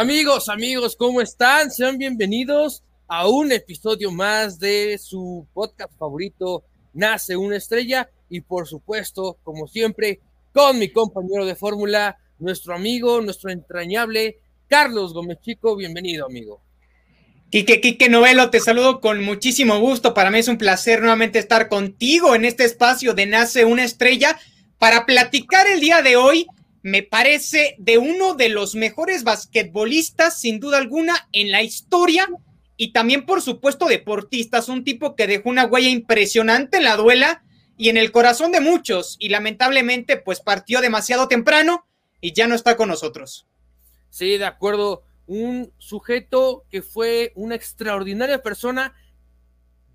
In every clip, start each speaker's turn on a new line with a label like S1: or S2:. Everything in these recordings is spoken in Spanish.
S1: Amigos, amigos, ¿cómo están? Sean bienvenidos a un episodio más de su podcast favorito, Nace una estrella. Y por supuesto, como siempre, con mi compañero de fórmula, nuestro amigo, nuestro entrañable Carlos Gómez Chico. Bienvenido, amigo.
S2: Quique, Quique Novelo, te saludo con muchísimo gusto. Para mí es un placer nuevamente estar contigo en este espacio de Nace una estrella para platicar el día de hoy me parece de uno de los mejores basquetbolistas, sin duda alguna, en la historia y también, por supuesto, deportistas. Un tipo que dejó una huella impresionante en la duela y en el corazón de muchos. Y lamentablemente, pues partió demasiado temprano y ya no está con nosotros.
S1: Sí, de acuerdo. Un sujeto que fue una extraordinaria persona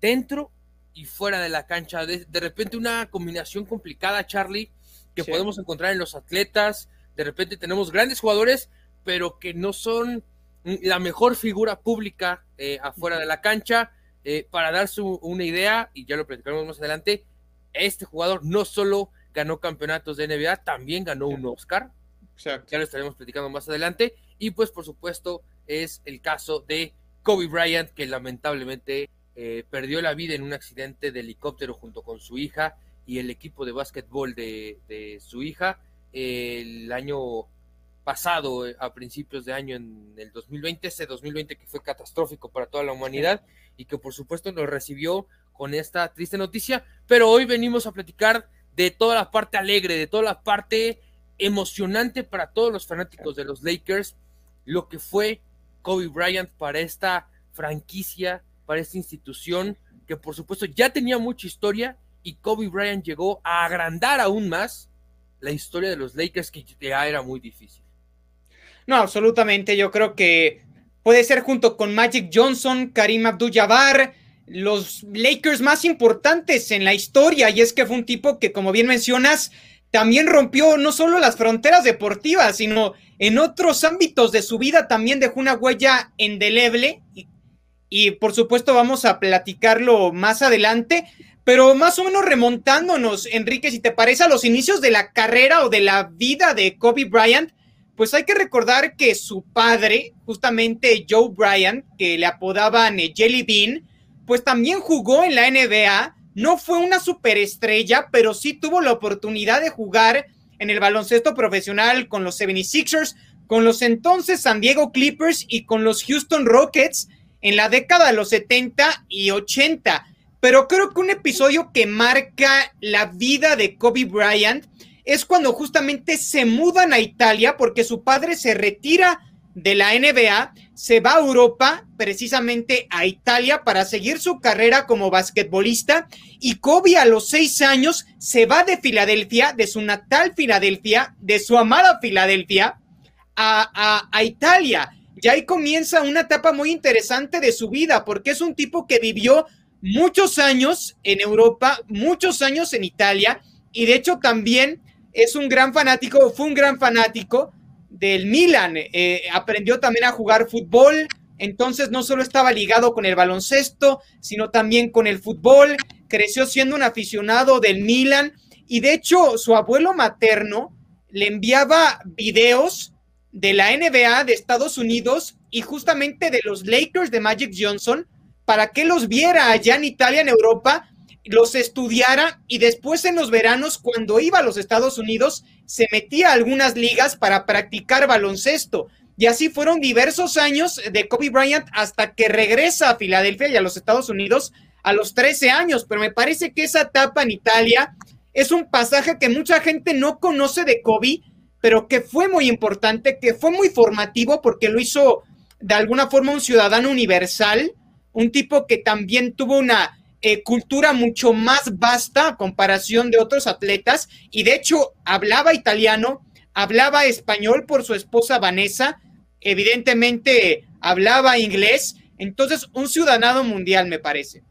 S1: dentro y fuera de la cancha. De, de repente, una combinación complicada, Charlie que podemos encontrar en los atletas. De repente tenemos grandes jugadores, pero que no son la mejor figura pública eh, afuera de la cancha. Eh, para darse una idea, y ya lo platicaremos más adelante, este jugador no solo ganó campeonatos de NBA, también ganó un Oscar. Ya lo estaremos platicando más adelante. Y pues por supuesto es el caso de Kobe Bryant, que lamentablemente eh, perdió la vida en un accidente de helicóptero junto con su hija y el equipo de básquetbol de, su hija el año pasado, a principios de año en el 2020, ese 2020 que fue catastrófico para toda la humanidad y que por supuesto nos recibió con esta triste noticia, pero hoy venimos a platicar de toda la parte alegre, de toda la parte emocionante para todos los fanáticos de los Lakers, lo que fue Kobe Bryant para esta franquicia, para esta institución que por supuesto ya tenía mucha historia y Kobe Bryant llegó a agrandar aún más la historia de los Lakers que ya era muy difícil.
S2: No, absolutamente. Yo creo que puede ser junto con Magic Johnson, Karim Abdul-Jabbar, los Lakers más importantes en la historia. Y es que fue un tipo que, como bien mencionas, también rompió no solo las fronteras deportivas, sino en otros ámbitos de su vida también dejó una huella endeleble. Y, y por supuesto vamos a platicarlo más adelante. Pero más o menos remontándonos, Enrique, si te parece a los inicios de la carrera o de la vida de Kobe Bryant, pues hay que recordar que su padre, justamente Joe Bryant, que le apodaban eh, Jelly Bean, pues también jugó en la NBA. No fue una superestrella, pero sí tuvo la oportunidad de jugar en el baloncesto profesional con los 76ers, con los entonces San Diego Clippers y con los Houston Rockets en la década de los 70 y 80 pero creo que un episodio que marca la vida de Kobe Bryant es cuando justamente se mudan a Italia porque su padre se retira de la NBA, se va a Europa, precisamente a Italia, para seguir su carrera como basquetbolista. Y Kobe a los seis años se va de Filadelfia, de su natal Filadelfia, de su amada Filadelfia, a, a Italia. Y ahí comienza una etapa muy interesante de su vida, porque es un tipo que vivió muchos años en Europa, muchos años en Italia y de hecho también es un gran fanático, fue un gran fanático del Milan, eh, aprendió también a jugar fútbol, entonces no solo estaba ligado con el baloncesto, sino también con el fútbol, creció siendo un aficionado del Milan y de hecho su abuelo materno le enviaba videos de la NBA de Estados Unidos y justamente de los Lakers de Magic Johnson, para que los viera allá en Italia, en Europa, los estudiara y después en los veranos, cuando iba a los Estados Unidos, se metía a algunas ligas para practicar baloncesto. Y así fueron diversos años de Kobe Bryant hasta que regresa a Filadelfia y a los Estados Unidos a los 13 años. Pero me parece que esa etapa en Italia es un pasaje que mucha gente no conoce de Kobe, pero que fue muy importante, que fue muy formativo porque lo hizo de alguna forma un ciudadano universal un tipo que también tuvo una eh, cultura mucho más vasta a comparación de otros atletas y de hecho hablaba italiano, hablaba español por su esposa Vanessa, evidentemente hablaba inglés, entonces un ciudadano mundial me parece.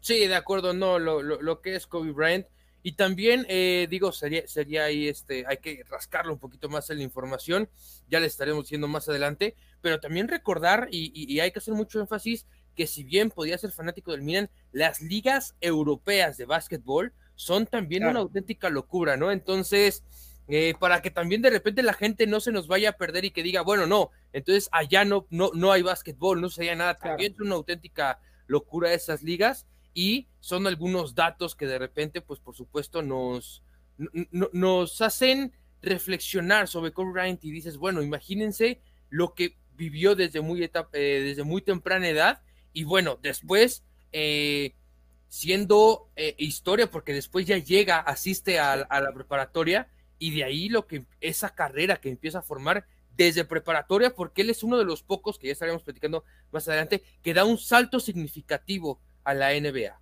S1: Sí, de acuerdo, no, lo, lo, que es Kobe Bryant. Y también, eh, digo, sería, sería ahí, este, hay que rascarlo un poquito más en la información, ya le estaremos diciendo más adelante, pero también recordar, y, y hay que hacer mucho énfasis, que si bien podía ser fanático del Milan, las ligas europeas de básquetbol son también una auténtica locura, ¿no? Entonces, eh, para que también de repente la gente no se nos vaya a perder y que diga, bueno, no, entonces allá no, no, no hay básquetbol, no se nada, también es una auténtica locura esas ligas y son algunos datos que de repente, pues por supuesto, nos, nos hacen reflexionar sobre Kobe Bryant y dices, bueno, imagínense lo que vivió desde muy, etapa, eh, desde muy temprana edad y bueno, después eh, siendo eh, historia, porque después ya llega, asiste a, a, la preparatoria y de ahí lo que esa carrera que empieza a formar desde preparatoria, porque él es uno de los pocos que ya estaremos platicando más adelante, que da un salto significativo a la NBA.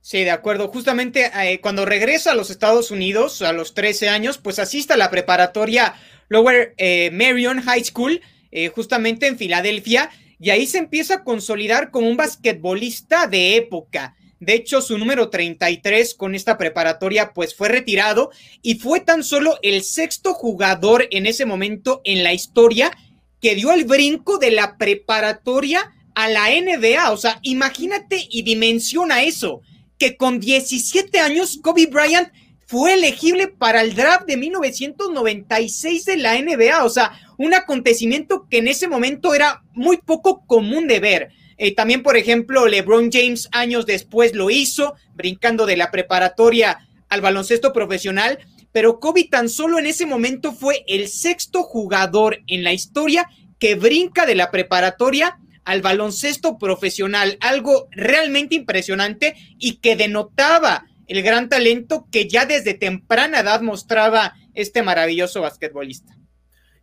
S2: Sí, de acuerdo. Justamente eh, cuando regresa a los Estados Unidos a los 13 años, pues asiste a la preparatoria Lower eh, Marion High School, eh, justamente en Filadelfia, y ahí se empieza a consolidar como un basquetbolista de época. De hecho, su número 33 con esta preparatoria pues fue retirado y fue tan solo el sexto jugador en ese momento en la historia que dio el brinco de la preparatoria a la NBA. O sea, imagínate y dimensiona eso, que con 17 años Kobe Bryant fue elegible para el draft de 1996 de la NBA. O sea, un acontecimiento que en ese momento era muy poco común de ver. Eh, también, por ejemplo, LeBron James años después lo hizo, brincando de la preparatoria al baloncesto profesional, pero Kobe tan solo en ese momento fue el sexto jugador en la historia que brinca de la preparatoria al baloncesto profesional, algo realmente impresionante y que denotaba el gran talento que ya desde temprana edad mostraba este maravilloso basquetbolista.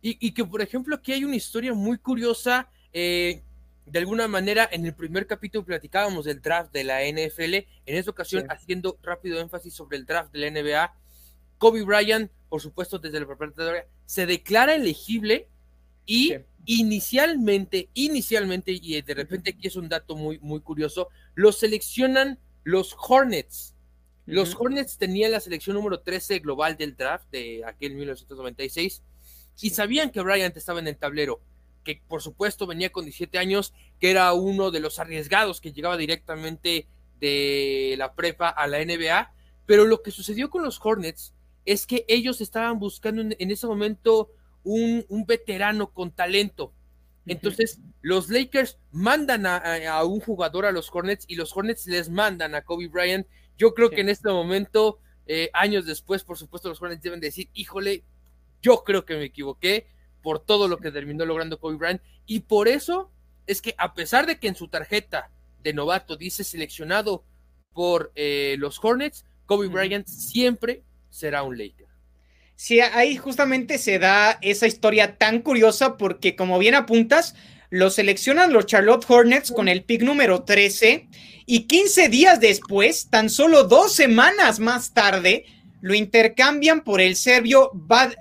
S1: Y, que, por ejemplo, aquí hay una historia muy curiosa. Eh, de alguna manera, en el primer capítulo platicábamos del draft de la NFL. En esta ocasión, haciendo rápido énfasis sobre el draft de la NBA, Kobe Bryant, por supuesto, desde la preparatoria, se declara elegible y inicialmente, inicialmente, y de repente aquí es un dato muy, muy curioso, lo seleccionan los Hornets. Los Hornets tenían la selección número 13 global del draft de aquel 1996 y sabían que Bryant estaba en el tablero, que por supuesto venía con 17 años, que era uno de los arriesgados que llegaba directamente de la prepa a la NBA, pero lo que sucedió con los Hornets es que ellos estaban buscando en ese momento un, veterano con talento. Entonces, los Lakers mandan a, un jugador a los Hornets y los Hornets les mandan a Kobe Bryant. Yo creo que en este momento, eh, años después, por supuesto, los Hornets deben decir, híjole, yo creo que me equivoqué por todo lo que terminó logrando Kobe Bryant. Y por eso es que a pesar de que en su tarjeta de novato dice seleccionado por eh, los Hornets, Kobe Bryant siempre será un Laker.
S2: Sí, ahí justamente se da esa historia tan curiosa porque como bien apuntas, lo seleccionan los Charlotte Hornets con el pick número 13 y 15 días después, tan solo dos semanas más tarde, lo intercambian por el serbio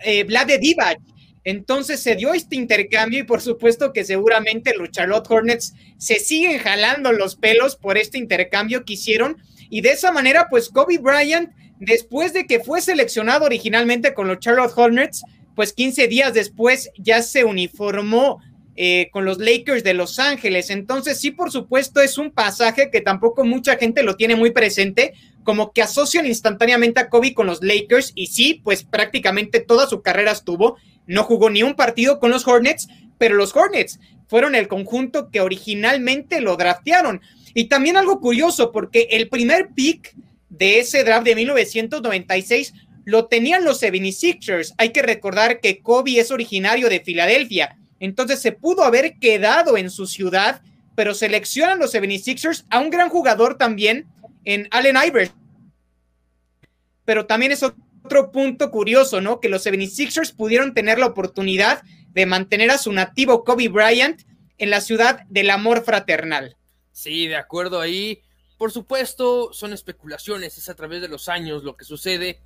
S2: eh, Vlade Divac. Entonces se dio este intercambio y por supuesto que seguramente los Charlotte Hornets se siguen jalando los pelos por este intercambio que hicieron y de esa manera pues Kobe Bryant después de que fue seleccionado originalmente con los Charlotte Hornets, pues 15 días después ya se uniformó eh, con los Lakers de Los Ángeles. Entonces, sí, por supuesto, es un pasaje que tampoco mucha gente lo tiene muy presente, como que asocian instantáneamente a Kobe con los Lakers y sí, pues prácticamente toda su carrera estuvo, no jugó ni un partido con los Hornets, pero los Hornets fueron el conjunto que originalmente lo draftearon. Y también algo curioso, porque el primer pick de ese draft de 1996 lo tenían los 76ers. Hay que recordar que Kobe es originario de Filadelfia, entonces se pudo haber quedado en su ciudad, pero seleccionan los 76ers a un gran jugador también en Allen Iverson. Pero también es otro punto curioso, ¿no? Que los 76ers pudieron tener la oportunidad de mantener a su nativo Kobe Bryant en la ciudad del amor fraternal.
S1: Sí, de acuerdo ahí. Por supuesto, son especulaciones, es a través de los años lo que sucede,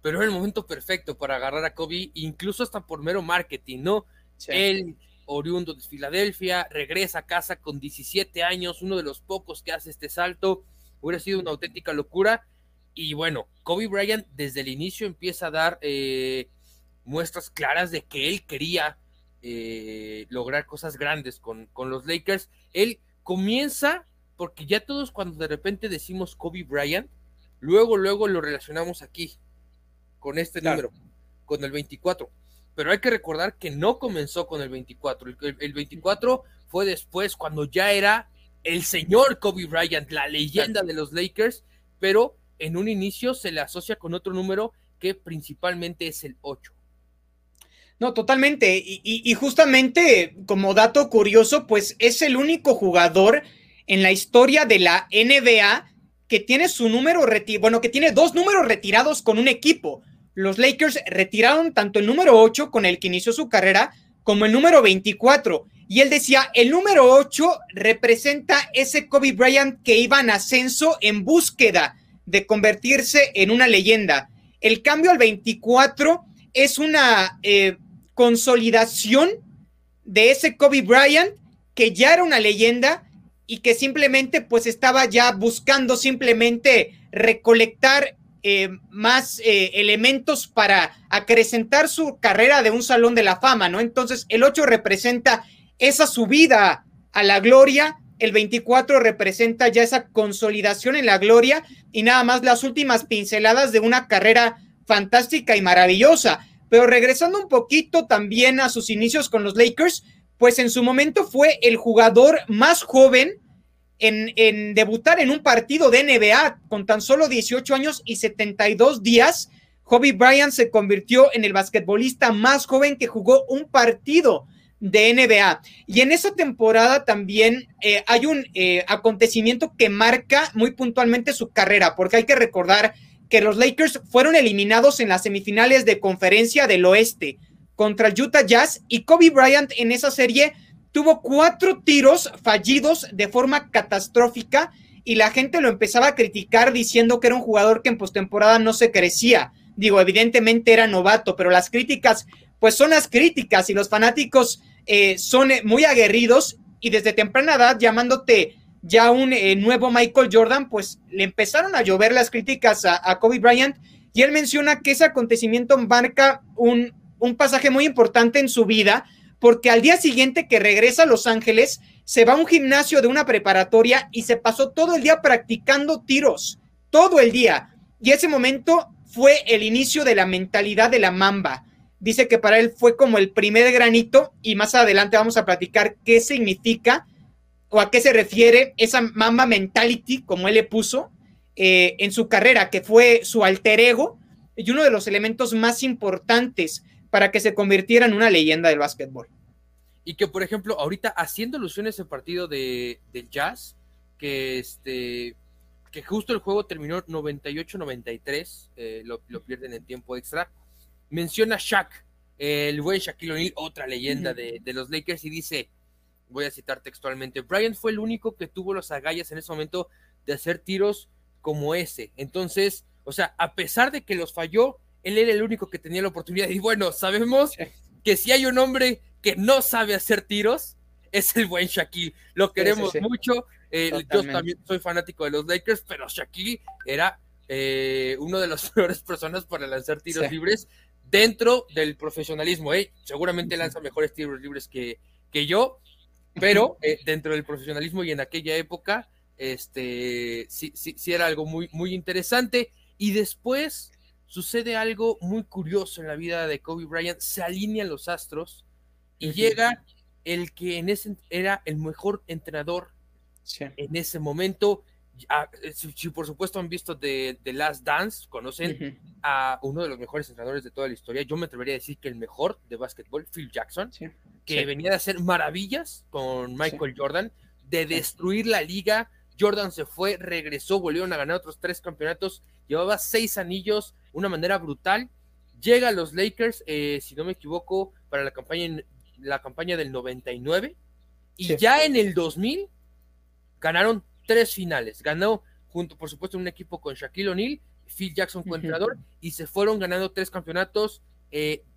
S1: pero es el momento perfecto para agarrar a Kobe, incluso hasta por mero marketing, ¿no? Él, oriundo de Filadelfia, regresa a casa con 17 años, uno de los pocos que hace este salto, hubiera sido una auténtica locura. Y bueno, Kobe Bryant desde el inicio empieza a dar eh, muestras claras de que él quería eh, lograr cosas grandes con, con los Lakers. Él comienza porque ya todos cuando de repente decimos Kobe Bryant, luego, luego lo relacionamos aquí, con este número. con el 24. Pero hay que recordar que no comenzó con el 24. El, 24 fue después cuando ya era el señor Kobe Bryant, la leyenda de los Lakers, pero en un inicio se le asocia con otro número que principalmente es el 8.
S2: No, totalmente. Y, justamente como dato curioso, pues es el único jugador en la historia de la NBA que tiene su número retirado, bueno, que tiene dos números retirados con un equipo. Los Lakers retiraron tanto el número 8 con el que inició su carrera como el número 24. Y él decía, el número 8 representa ese Kobe Bryant que iba en ascenso en búsqueda de convertirse en una leyenda. El cambio al 24 es una eh, consolidación de ese Kobe Bryant que ya era una leyenda y que simplemente pues estaba ya buscando simplemente recolectar eh, más eh, elementos para acrecentar su carrera de un salón de la fama, ¿no? Entonces el 8 representa esa subida a la gloria, el 24 representa ya esa consolidación en la gloria y nada más las últimas pinceladas de una carrera fantástica y maravillosa. Pero regresando un poquito también a sus inicios con los Lakers, pues en su momento fue el jugador más joven en, debutar en un partido de NBA con tan solo 18 años y 72 días. Kobe Bryant se convirtió en el basquetbolista más joven que jugó un partido de NBA. Y en esa temporada también eh, hay un eh, acontecimiento que marca muy puntualmente su carrera, porque hay que recordar que los Lakers fueron eliminados en las semifinales de conferencia del oeste contra Utah Jazz y Kobe Bryant en esa serie tuvo cuatro tiros fallidos de forma catastrófica y la gente lo empezaba a criticar diciendo que era un jugador que en postemporada no se crecía. Digo, evidentemente era novato, pero las críticas, pues son las críticas y los fanáticos eh, son muy aguerridos y desde temprana edad llamándote ya un eh, nuevo Michael Jordan, pues le empezaron a llover las críticas a, Kobe Bryant y él menciona que ese acontecimiento marca un, un pasaje muy importante en su vida porque al día siguiente que regresa a Los Ángeles, se va a un gimnasio de una preparatoria y se pasó todo el día practicando tiros, todo el día. Y ese momento fue el inicio de la mentalidad de la mamba. Dice que para él fue como el primer granito y más adelante vamos a platicar qué significa o a qué se refiere esa mamba mentality, como él le puso, eh, en su carrera, que fue su alter ego y uno de los elementos más importantes para que se convirtiera en una leyenda del básquetbol.
S1: Y que, por ejemplo, ahorita haciendo alusión a ese partido de, del Jazz, que este que justo el juego terminó 98-93, eh, lo, pierden en tiempo extra, menciona Shaq, el buen Shaquille O'Neal, otra leyenda de, de, los Lakers, y dice, voy a citar textualmente, Bryant fue el único que tuvo los agallas en ese momento de hacer tiros como ese. Entonces, o sea, a pesar de que los falló, él era el único que tenía la oportunidad. Y bueno, sabemos que si hay un hombre que no sabe hacer tiros, es el buen Shaquille. Lo queremos mucho. Eh, yo también soy fanático de los Lakers, pero Shaquille era eh, uno de las peores personas para lanzar tiros libres dentro del profesionalismo. ¿eh? Seguramente lanza mejores tiros libres que, que yo, pero eh, dentro del profesionalismo y en aquella época, este, sí, sí, sí era algo muy, muy interesante. Y después sucede algo muy curioso en la vida de Kobe Bryant, se alinean los astros y llega el que en ese era el mejor entrenador en ese momento. Eh, si, por supuesto han visto The, Last Dance, conocen a uno de los mejores entrenadores de toda la historia. Yo me atrevería a decir que el mejor de básquetbol, Phil Jackson, que venía de hacer maravillas con Michael Jordan, de destruir la liga. Jordan se fue, regresó, volvieron a ganar otros tres campeonatos, llevaba seis anillos, una manera brutal. Llega a los Lakers, eh, si no me equivoco, para la campaña, la campaña del 99. Y ya en el 2000 ganaron tres finales. Ganó junto, por supuesto, un equipo con Shaquille O'Neal, Phil Jackson entrenador, y se fueron ganando tres campeonatos,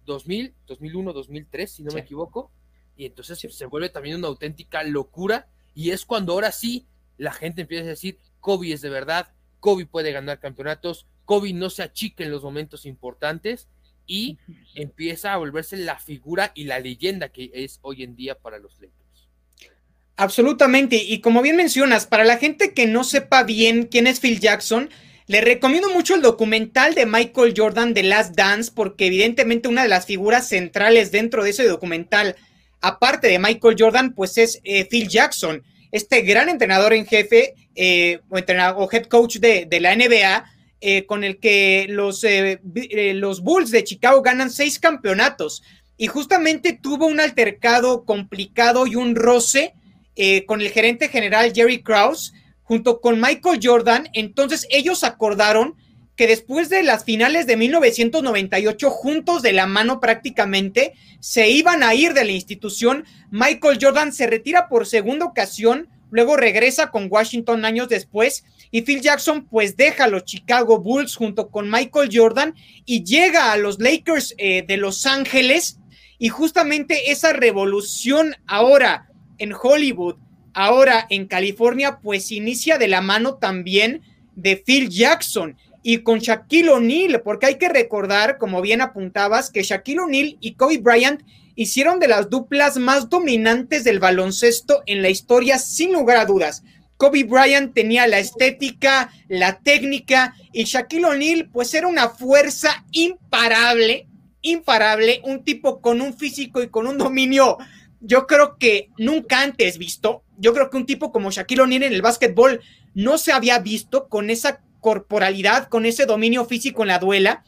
S1: 2000, 2001, 2003, si no me equivoco. Y entonces se vuelve también una auténtica locura. Y es cuando ahora sí la gente empieza a decir, Kobe es de verdad, Kobe puede ganar campeonatos, Kobe no se achica en los momentos importantes y empieza a volverse la figura y la leyenda que es hoy en día para los Lakers.
S2: Absolutamente, y como bien mencionas, para la gente que no sepa bien quién es Phil Jackson, Le recomiendo mucho el documental de Michael Jordan The Last Dance, porque evidentemente una de las figuras centrales dentro de ese documental, aparte de Michael Jordan, pues es eh, Phil Jackson, este gran entrenador en jefe eh, o, entrenador, o head coach de, la NBA, eh, con el que los, los Bulls de Chicago ganan seis campeonatos. Y justamente tuvo un altercado complicado y un roce con el gerente general Jerry Krause junto con Michael Jordan, entonces ellos acordaron que después de las finales de 1998, juntos de la mano prácticamente, se iban a ir de la institución. Michael Jordan se retira por segunda ocasión, luego regresa con Washington años después y Phil Jackson pues deja a los Chicago Bulls junto con Michael Jordan y llega a los Lakers eh, de Los Ángeles y justamente esa revolución ahora en Hollywood ahora en California, pues inicia de la mano también de Phil Jackson y con Shaquille O'Neal, porque hay que recordar, como bien apuntabas, que Shaquille O'Neal y Kobe Bryant hicieron de las duplas más dominantes del baloncesto en la historia, sin lugar a dudas. Kobe Bryant tenía la estética, la técnica y Shaquille O'Neal pues era una fuerza imparable, imparable, un tipo con un físico y con un dominio yo creo que nunca antes visto, yo creo que un tipo como Shaquille O'Neal en el básquetbol no se había visto con esa corporalidad, con ese dominio físico en la duela.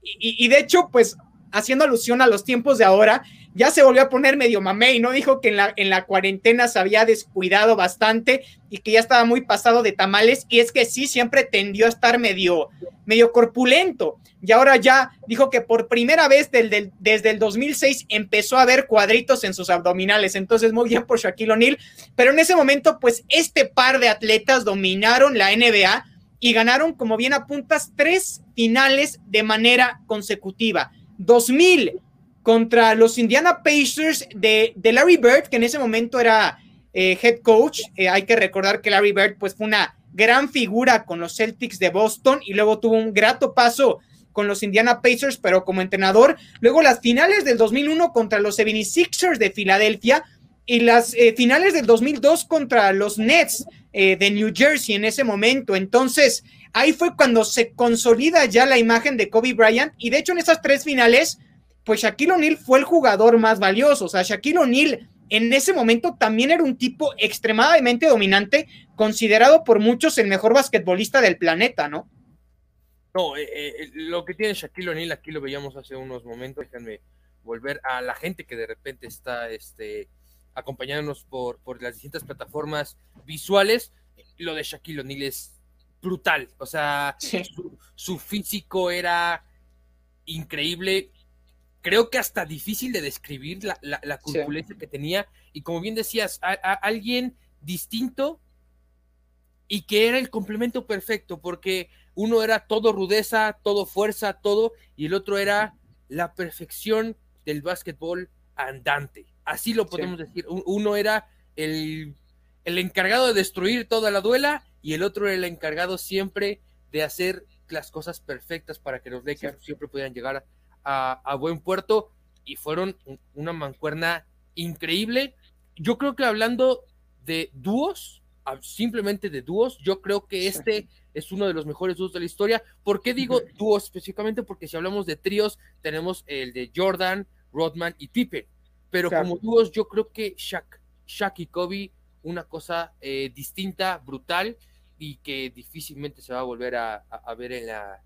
S2: Y, de hecho, pues haciendo alusión a los tiempos de ahora, ya se volvió a poner medio mamey, ¿no? Dijo que en la, en la cuarentena se había descuidado bastante y que ya estaba muy pasado de tamales. Y es que sí, siempre tendió a estar medio, medio corpulento. Y ahora ya dijo que por primera vez desde el 2006 empezó a ver cuadritos en sus abdominales. Entonces, muy bien por Shaquille O'Neal. Pero en ese momento, pues este par de atletas dominaron la NBA y ganaron, como bien apuntas, tres finales de manera consecutiva. 2000 contra los Indiana Pacers de, Larry Bird, que en ese momento era eh, head coach. Eh, hay que recordar que Larry Bird pues, fue una gran figura con los Celtics de Boston y luego tuvo un grato paso con los Indiana Pacers, pero como entrenador. Luego las finales del 2001 contra los 76ers de Filadelfia y las eh, finales del 2002 contra los Nets de New Jersey en ese momento. Entonces, ahí fue cuando se consolida ya la imagen de Kobe Bryant y de hecho en esas tres finales pues Shaquille O'Neal fue el jugador más valioso. O sea, Shaquille O'Neal en ese momento también era un tipo extremadamente dominante, considerado por muchos el mejor basquetbolista del planeta, ¿no?
S1: No, eh, eh, lo que tiene Shaquille O'Neal, aquí lo veíamos hace unos momentos, déjenme volver a la gente que de repente está este, acompañándonos por, por las distintas plataformas visuales. Lo de Shaquille O'Neal es brutal, o sea, su, su físico era increíble, creo que hasta difícil de describir la, la, corpulencia que tenía. Y como bien decías, a, alguien distinto y que era el complemento perfecto, porque uno era todo rudeza, todo fuerza, todo, y el otro era la perfección del básquetbol andante. Así lo podemos decir. Uno era el, el, encargado de destruir toda la duela y el otro era el encargado siempre de hacer las cosas perfectas para que los Lakers siempre pudieran llegar a a, buen puerto y fueron una mancuerna increíble. Yo creo que hablando de dúos, simplemente de dúos, yo creo que este es uno de los mejores dúos de la historia. ¿Por qué digo dúos específicamente? Porque si hablamos de tríos, tenemos el de Jordan, Rodman y Pippen. Pero como dúos, yo creo que Shaq, Shaq y Kobe, una cosa eh, distinta, brutal y que difícilmente se va a volver a ver en la,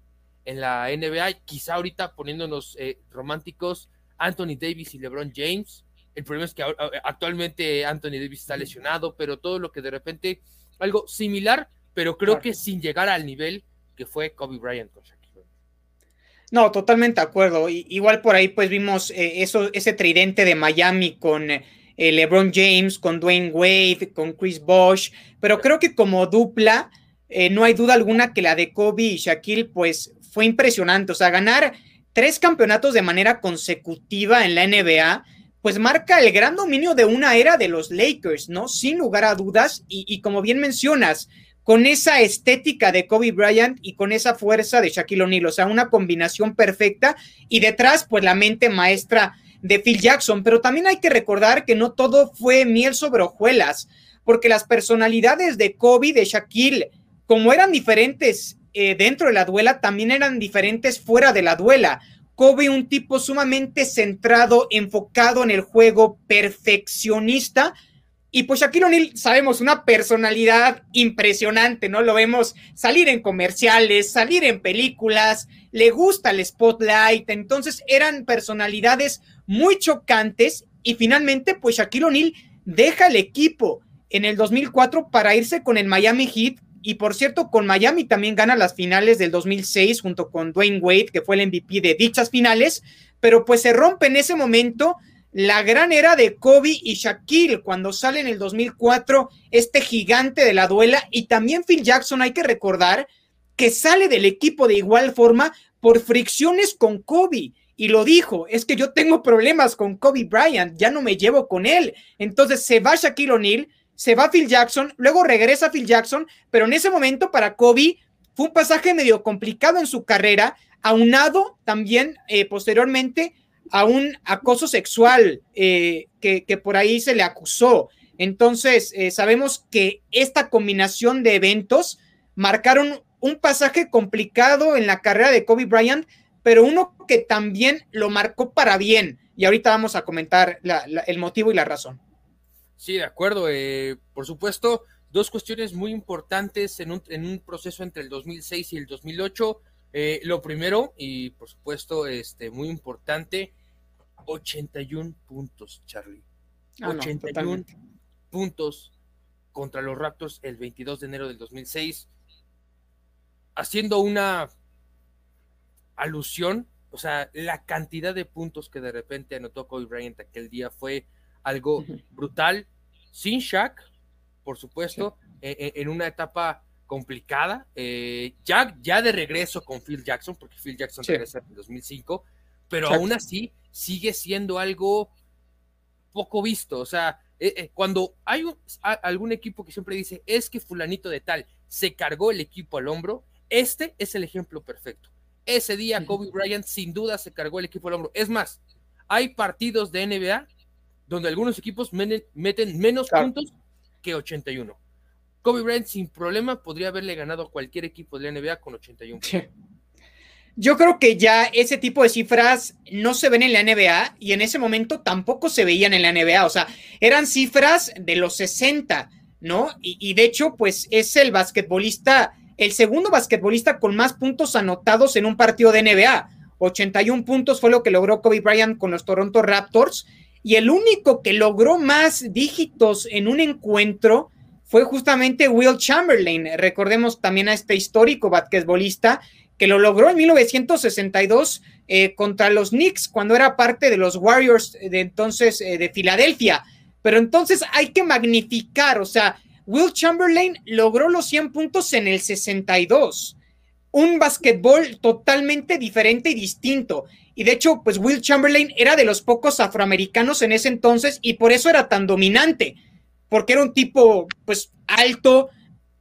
S1: en la NBA, quizá ahorita poniéndonos eh, románticos, Anthony Davis y LeBron James. El problema es que actualmente Anthony Davis está lesionado, pero todo lo que de repente, algo similar, pero creo que sin llegar al nivel que fue Kobe Bryant con Shaquille.
S2: No, totalmente de acuerdo. igual por ahí pues vimos eh, eso, ese tridente de Miami con eh, LeBron James, con Dwayne Wade, con Chris Bosh, pero creo que como dupla, no hay duda alguna que la de Kobe y Shaquille pues fue impresionante. O sea, ganar tres campeonatos de manera consecutiva en la NBA, pues marca el gran dominio de una era de los Lakers, ¿no? Sin lugar a dudas. Y, como bien mencionas, con esa estética de Kobe Bryant y con esa fuerza de Shaquille O'Neal, o sea, una combinación perfecta. Y detrás, pues la mente maestra de Phil Jackson. Pero también hay que recordar que no todo fue miel sobre hojuelas, porque las personalidades de Kobe, de Shaquille, como eran diferentes eh, dentro de la duela también eran diferentes fuera de la duela. Kobe, un tipo sumamente centrado, enfocado en el juego, perfeccionista. Y pues Shaquille O'Neal, sabemos, una personalidad impresionante, ¿no? Lo vemos salir en comerciales, salir en películas, le gusta el spotlight, entonces eran personalidades muy chocantes y finalmente pues Shaquille O'Neal deja el equipo en el 2004 para irse con el Miami Heat y por cierto, con Miami también gana las finales del 2006 junto con Dwayne Wade, que fue el MVP de dichas finales, pero pues se rompe en ese momento la gran era de Kobe y Shaquille cuando sale en el 2004 este gigante de la duela y también Phil Jackson, hay que recordar que sale del equipo de igual forma por fricciones con Kobe. Y lo dijo, es que yo tengo problemas con Kobe Bryant, ya no me llevo con él. Entonces se va Shaquille O'Neal, se va Phil Jackson, luego regresa Phil Jackson, pero en ese momento para Kobe fue un pasaje medio complicado en su carrera, aunado también eh, posteriormente a un acoso sexual eh, que, por ahí se le acusó. Entonces, eh, sabemos que esta combinación de eventos marcaron un pasaje complicado en la carrera de Kobe Bryant, pero uno que también lo marcó para bien. Y ahorita vamos a comentar el motivo y la razón.
S1: Sí, de acuerdo. Eh, por supuesto, dos cuestiones muy importantes en un, en un, proceso entre el 2006 y el 2008. Eh, lo primero, y por supuesto, este, muy importante, 81 puntos, Charlie. 81 ah, puntos contra los Raptors el 22 de enero del 2006, haciendo una alusión, o sea, la cantidad de puntos que de repente anotó Kobe Bryant aquel día fue algo brutal, sin Shaq, por supuesto, e, e, en, una etapa complicada, eh, ya, ya de regreso con Phil Jackson, porque Phil Jackson regresa en 2005, pero aún así sigue siendo algo poco visto, o sea, eh, eh, cuando hay algún equipo que siempre dice, es que fulanito de tal se cargó el equipo al hombro, este es el ejemplo perfecto. Ese día Kobe Bryant sin duda se cargó el equipo al hombro. Es más, hay partidos de NBA donde algunos equipos meten menos puntos que 81. Kobe Bryant sin problema podría haberle ganado a cualquier equipo de la NBA con 81.
S2: Yo creo que ya ese tipo de cifras no se ven en la NBA y en ese momento tampoco se veían en la NBA. O sea, eran cifras de los 60, ¿no? Y, de hecho, pues es el basquetbolista, el segundo basquetbolista con más puntos anotados en un partido de NBA. 81 puntos fue lo que logró Kobe Bryant con los Toronto Raptors y el único que logró más dígitos en un encuentro fue justamente Will Chamberlain. Recordemos también a este histórico basquetbolista que lo logró en 1962 eh, contra los Knicks cuando era parte de los Warriors de entonces eh, de Filadelfia. Pero entonces hay que magnificar, o sea, Will Chamberlain logró los 100 puntos en el 62. Un basquetbol totalmente diferente y distinto. Y de hecho, pues Will Chamberlain era de los pocos afroamericanos en ese entonces y por eso era tan dominante, porque era un tipo pues alto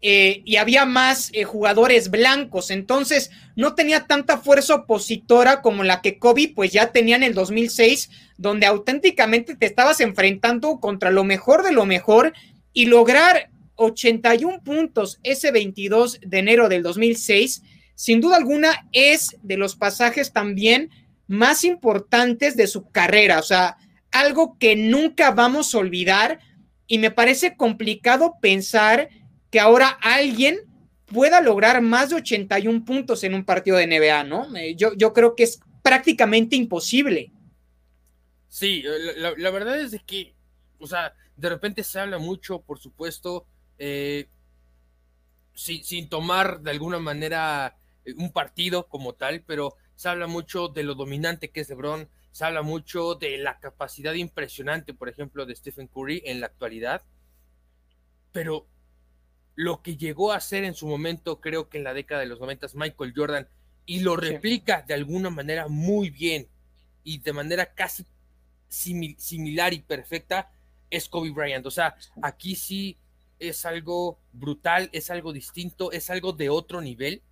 S2: eh, y había más eh, jugadores blancos, entonces no tenía tanta fuerza opositora como la que Kobe pues ya tenía en el 2006, donde auténticamente te estabas enfrentando contra lo mejor de lo mejor y lograr 81 puntos ese 22 de enero del 2006, sin duda alguna es de los pasajes también más importantes de su carrera, o sea, algo que nunca vamos a olvidar y me parece complicado pensar que ahora alguien pueda lograr más de 81 puntos en un partido de NBA, ¿no? Eh, yo, yo creo que es prácticamente imposible.
S1: Sí, eh, la, verdad es que, o sea, de repente se habla mucho, por supuesto, eh, sin, sin tomar de alguna manera un partido como tal, pero se habla mucho de lo dominante que es LeBron, se habla mucho de la capacidad impresionante, por ejemplo, de Stephen Curry en la actualidad, pero lo que llegó a ser en su momento, creo que en la década de los 90, Michael Jordan, y lo replica de alguna manera muy bien y de manera casi similar y perfecta, es Kobe Bryant. O sea, aquí sí es algo brutal, es algo distinto, es algo de otro nivel.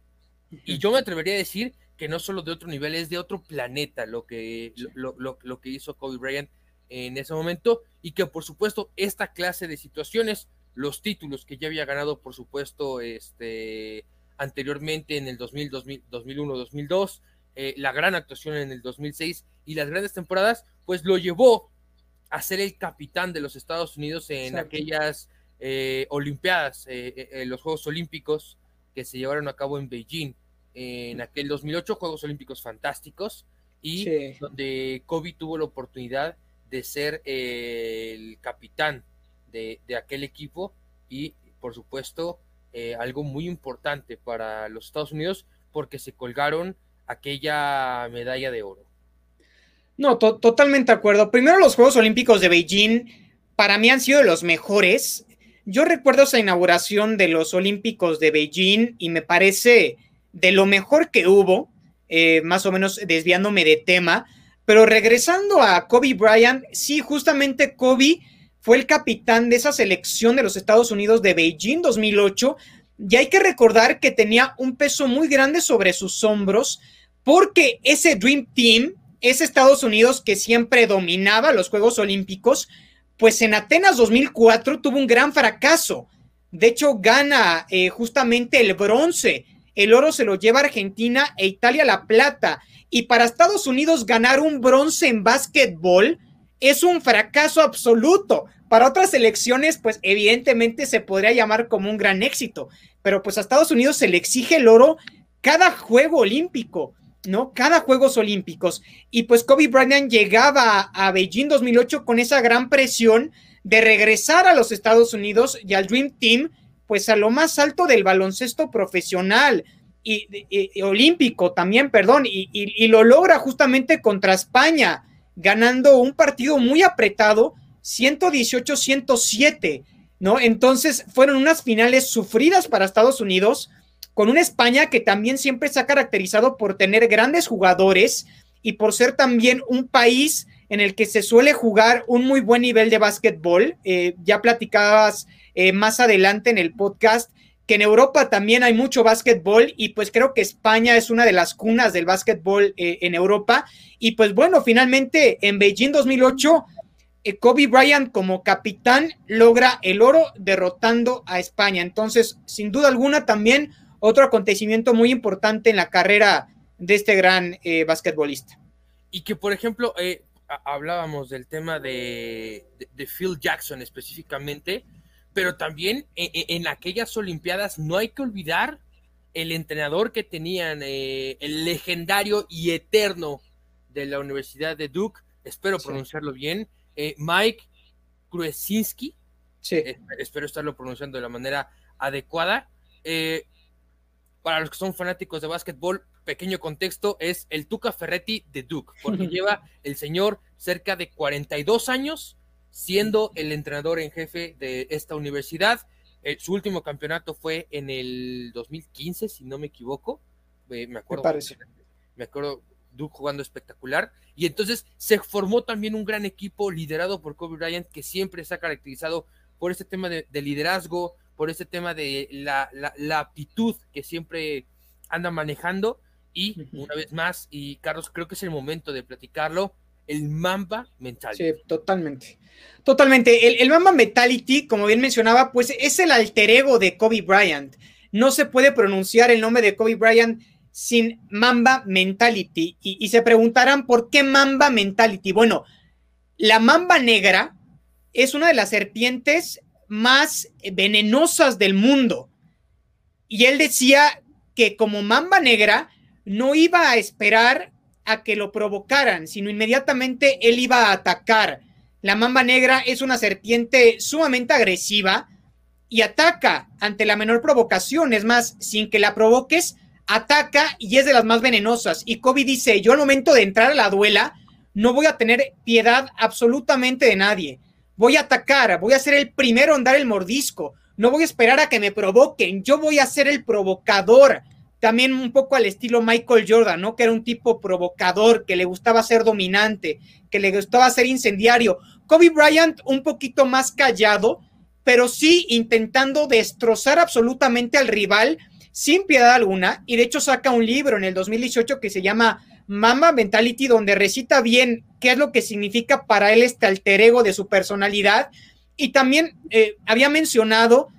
S1: Y yo me atrevería a decir que no solo de otro nivel, es de otro planeta lo que, lo, lo, que hizo Kobe Bryant en ese momento y que por supuesto esta clase de situaciones, los títulos que ya había ganado por supuesto este anteriormente en el 2000, 2001, 2002, la gran actuación en el 2006 y las grandes temporadas, pues lo llevó a ser el capitán de los Estados Unidos en aquellas eh, Olimpiadas, eh, eh, los Juegos Olímpicos que se llevaron a cabo en Beijing en aquel 2008, Juegos Olímpicos fantásticos, y donde Kobe tuvo la oportunidad de ser el capitán de, aquel equipo y, por supuesto, algo muy importante para los Estados Unidos porque se colgaron aquella medalla de oro.
S2: No, totalmente de acuerdo. Primero los Juegos Olímpicos de Beijing para mí han sido los mejores. Yo recuerdo esa inauguración de los Olímpicos de Beijing y me parece de lo mejor que hubo, eh, más o menos desviándome de tema, pero regresando a Kobe Bryant, sí, justamente Kobe fue el capitán de esa selección de los Estados Unidos de Beijing 2008 y hay que recordar que tenía un peso muy grande sobre sus hombros porque ese Dream Team ese Estados Unidos que siempre dominaba los Juegos Olímpicos, pues en Atenas 2004 tuvo un gran fracaso. De hecho, gana eh, justamente el bronce. El oro se lo lleva Argentina e Italia la plata. Y para Estados Unidos ganar un bronce en básquetbol es un fracaso absoluto. Para otras elecciones, pues evidentemente se podría llamar como un gran éxito. Pero pues a Estados Unidos se le exige el oro cada juego olímpico. ¿no? Cada Juegos Olímpicos. Y pues Kobe Bryant llegaba a Beijing 2008 con esa gran presión de regresar a los Estados Unidos y al Dream Team, pues a lo más alto del baloncesto profesional y, olímpico también, perdón, y, y, lo logra justamente contra España, ganando un partido muy apretado, 118-107, ¿no? Entonces fueron unas finales sufridas para Estados Unidos con una España que también siempre se ha caracterizado por tener grandes jugadores y por ser también un país en el que se suele jugar un muy buen nivel de básquetbol. Eh, ya platicabas eh, más adelante en el podcast que en Europa también hay mucho básquetbol y pues creo que España es una de las cunas del básquetbol eh, en Europa. Y pues bueno, finalmente en Beijing 2008, Kobe Bryant como capitán logra el oro derrotando a España. Entonces, sin duda alguna, también otro acontecimiento muy importante en la carrera de este gran eh, basquetbolista.
S1: Y que, por ejemplo, eh, hablábamos del tema de, Phil Jackson específicamente, pero también en, aquellas Olimpiadas no hay que olvidar el entrenador que tenían, eh, el legendario y eterno de la Universidad de Duke, espero pronunciarlo bien, Mike Kruesinski, sí. espero estarlo pronunciando de la manera adecuada. Para los que son fanáticos de básquetbol, pequeño contexto, es el Tuca Ferretti de Duke, porque lleva el señor cerca de 42 años siendo el entrenador en jefe de esta universidad. Eh, su último campeonato fue en el 2015, si no me equivoco. Eh, me acuerdo. Me, acuerdo Duke jugando espectacular. Y entonces se formó también un gran equipo liderado por Kobe Bryant, que siempre se ha caracterizado por este tema de liderazgo, por este tema de la, la, aptitud que siempre anda manejando. Y una vez más, y Carlos, creo que es el momento de platicarlo, el Mamba Mentality.
S2: Sí, totalmente. Totalmente. El, el, Mamba Mentality, como bien mencionaba, pues es el alter ego de Kobe Bryant. No se puede pronunciar el nombre de Kobe Bryant sin Mamba Mentality. Y, se preguntarán, ¿por qué Mamba Mentality? Bueno, la mamba negra es una de las serpientes más venenosas del mundo. Y él decía que como mamba negra no iba a esperar a que lo provocaran, sino inmediatamente él iba a atacar. La mamba negra es una serpiente sumamente agresiva y ataca ante la menor provocación. Es más, sin que la provoques, ataca y es de las más venenosas. Y Kobe dice, yo al momento de entrar a la duela, no voy a tener piedad absolutamente de nadie voy a atacar, voy a ser el primero en dar el mordisco, no voy a esperar a que me provoquen, yo voy a ser el provocador. También un poco al estilo Michael Jordan, ¿no? Que era un tipo provocador, que le gustaba ser dominante, que le gustaba ser incendiario. Kobe Bryant un poquito más callado, pero sí intentando destrozar absolutamente al rival sin piedad alguna. Y de hecho saca un libro en el 2018 que se llama Mama Mentality, donde recita bien qué es lo que significa para él este alter ego de su personalidad. Y también eh, había mencionado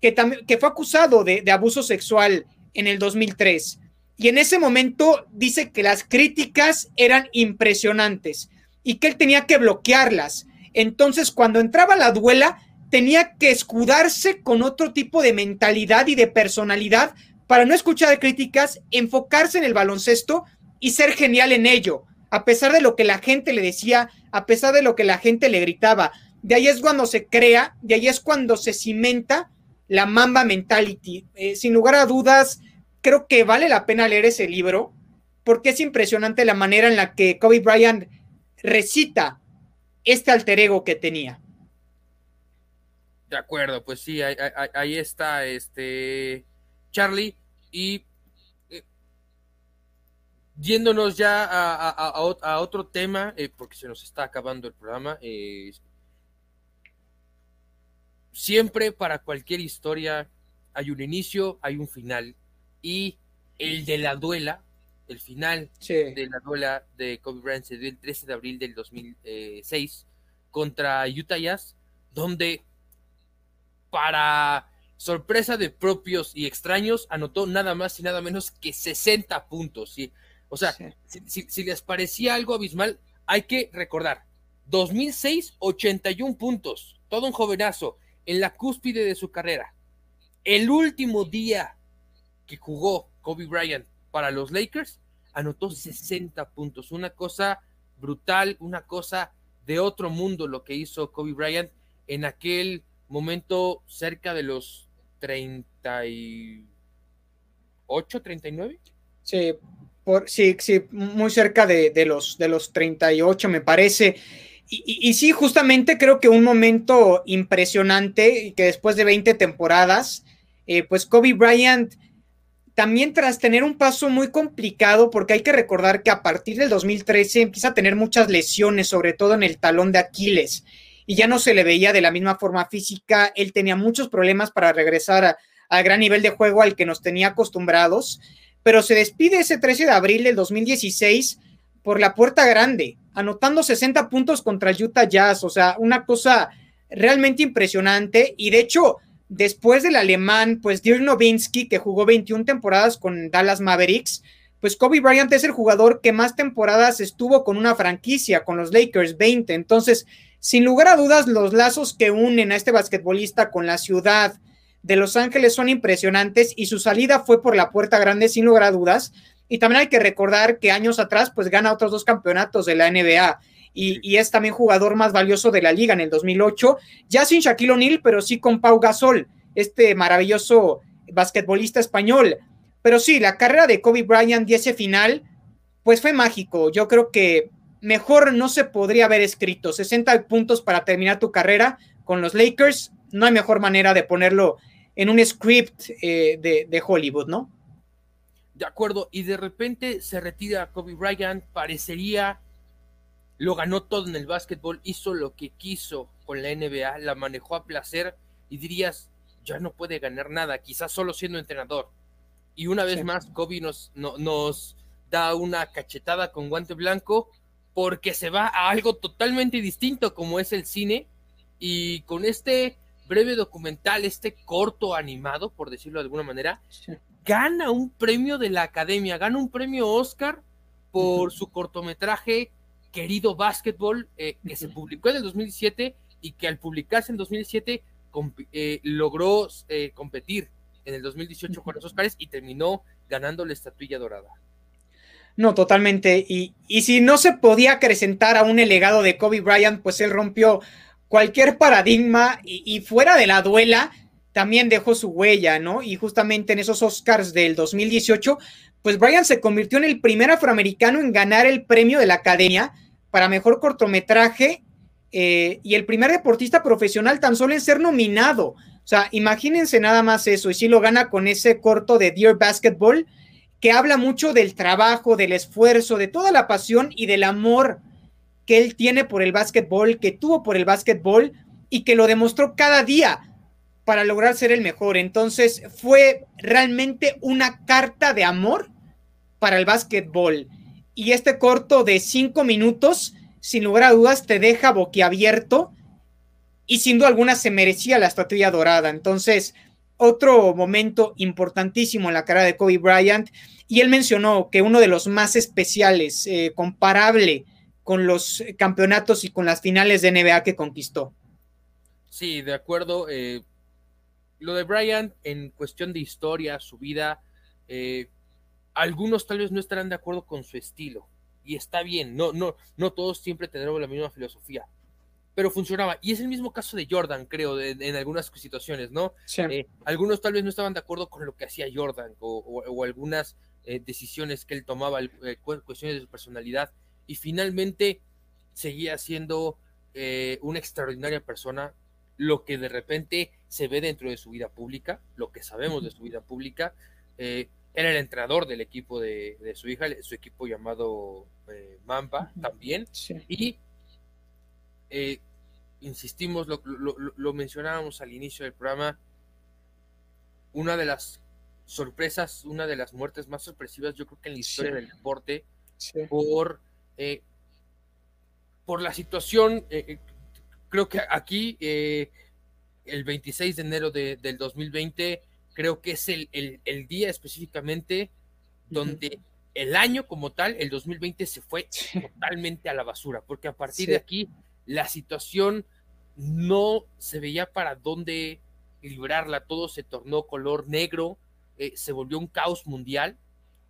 S2: que, que fue acusado de, abuso sexual en el 2003. Y en ese momento dice que las críticas eran impresionantes y que él tenía que bloquearlas. Entonces, cuando entraba la duela, tenía que escudarse con otro tipo de mentalidad y de personalidad para no escuchar críticas, enfocarse en el baloncesto y ser genial en ello, a pesar de lo que la gente le decía, a pesar de lo que la gente le gritaba. De ahí es cuando se crea, de ahí es cuando se cimenta la Mamba Mentality. Eh, sin lugar a dudas, creo que vale la pena leer ese libro porque es impresionante la manera en la que Kobe Bryant recita este alter ego que tenía.
S1: De acuerdo, pues sí, ahí, está este Charlie y eh, yéndonos ya a, otro tema, eh, porque se nos está acabando el programa, siempre para cualquier historia hay un inicio, hay un final. Y el de la duela, el final de la duela de Kobe Bryant se dio el 13 de abril del 2006 contra Utah Jazz, donde para sorpresa de propios y extraños anotó nada más y nada menos que 60 puntos. ¿sí? O sea, si, les parecía algo abismal, hay que recordar, 2006, 81 puntos, todo un jovenazo en la cúspide de su carrera. El último día que jugó Kobe Bryant para los Lakers, anotó 60 puntos. Una cosa brutal, una cosa de otro mundo lo que hizo Kobe Bryant en aquel momento cerca de los 38, 39.
S2: Sí, por, sí, sí, muy cerca de, de, los, de los 38 me parece. Y, sí, justamente creo que un momento impresionante y que después de 20 temporadas, eh, pues Kobe Bryant también tras tener un paso muy complicado, porque hay que recordar que a partir del 2013 empieza a tener muchas lesiones, sobre todo en el talón de Aquiles, y ya no se le veía de la misma forma física, él tenía muchos problemas para regresar al gran nivel de juego al que nos tenía acostumbrados, pero se despide ese 13 de abril del 2016 por la puerta grande, anotando 60 puntos contra Utah Jazz, o sea, una cosa realmente impresionante. Y de hecho, después del alemán, pues Dirk Nowitzki, que jugó 21 temporadas con Dallas Mavericks, pues Kobe Bryant es el jugador que más temporadas estuvo con una franquicia, con los Lakers, 20. Entonces, sin lugar a dudas, los lazos que unen a este basquetbolista con la ciudad de Los Ángeles son impresionantes y su salida fue por la puerta grande, sin lugar a dudas. Y también hay que recordar que años atrás, pues gana otros dos campeonatos de la NBA. Y, es también jugador más valioso de la liga en el 2008, ya sin Shaquille O'Neal, pero sí con Pau Gasol, este maravilloso basquetbolista español. Pero sí, la carrera de Kobe Bryant y ese final, pues fue mágico. Yo creo que mejor no se podría haber escrito. 60 puntos para terminar tu carrera con los Lakers, no hay mejor manera de ponerlo en un script eh, de, de Hollywood, ¿no?
S1: De acuerdo, y de repente se retira Kobe Bryant, parecería, lo ganó todo en el básquetbol, hizo lo que quiso con la NBA, la manejó a placer y dirías, ya no puede ganar nada, quizás solo siendo entrenador. Y una vez más, Kobe nos, nos da una cachetada con guante blanco porque se va a algo totalmente distinto como es el cine. Y con este breve documental, este corto animado, por decirlo de alguna manera, gana un premio de la academia, gana un premio Oscar por su cortometraje Querido Básquetbol, eh, que se publicó en el 2007 y que al publicarse en 2007 eh, logró eh, competir en el 2018 con los Oscars y terminó ganando la estatuilla dorada.
S2: No, totalmente. Y, y si no se podía acrecentar aún el legado de Kobe Bryant, pues él rompió cualquier paradigma y, fuera de la duela, también dejó su huella, ¿no? Y justamente en esos Oscars del 2018, pues Brian se convirtió en el primer afroamericano en ganar el premio de la Academia para mejor cortometraje eh, y el primer deportista profesional tan solo en ser nominado. O sea, imagínense nada más eso, y si lo gana con ese corto de Dear Basketball, que habla mucho del trabajo, del esfuerzo, de toda la pasión y del amor que él tiene por el básquetbol, que tuvo por el básquetbol y que lo demostró cada día para lograr ser el mejor. Entonces fue realmente una carta de amor para el básquetbol. Y este corto de cinco minutos, sin lugar a dudas, te deja boquiabierto y sin duda alguna se merecía la estatuilla dorada. Entonces, otro momento importantísimo en la carrera de Kobe Bryant y él mencionó que uno de los más especiales, eh, comparable con los campeonatos y con las finales de NBA que conquistó.
S1: Sí, de acuerdo. Eh, lo de Bryant en cuestión de historia, su vida, eh, algunos tal vez no estarán de acuerdo con su estilo y está bien, no, no, no todos siempre tendremos la misma filosofía, pero funcionaba. Y es el mismo caso de Jordan, creo, en algunas situaciones, ¿no? Eh, algunos tal vez no estaban de acuerdo con lo que hacía Jordan o, algunas eh, decisiones que él tomaba, cuestiones de su personalidad, y finalmente seguía siendo una extraordinaria persona, lo que de repente se ve dentro de su vida pública, lo que sabemos de su vida pública. Eh, era el entrenador del equipo de, su hija, su equipo llamado eh, Mamba también. Y eh, insistimos, lo, mencionábamos al inicio del programa, una de las sorpresas, una de las muertes más sorpresivas, yo creo que en la historia del deporte, por, por la situación creo que aquí, eh, el 26 de enero del 2020, creo que es el, día específicamente donde el año como tal, el 2020, se fue totalmente a la basura, porque a partir de aquí la situación no se veía para dónde librarla, todo se tornó color negro, eh, se volvió un caos mundial,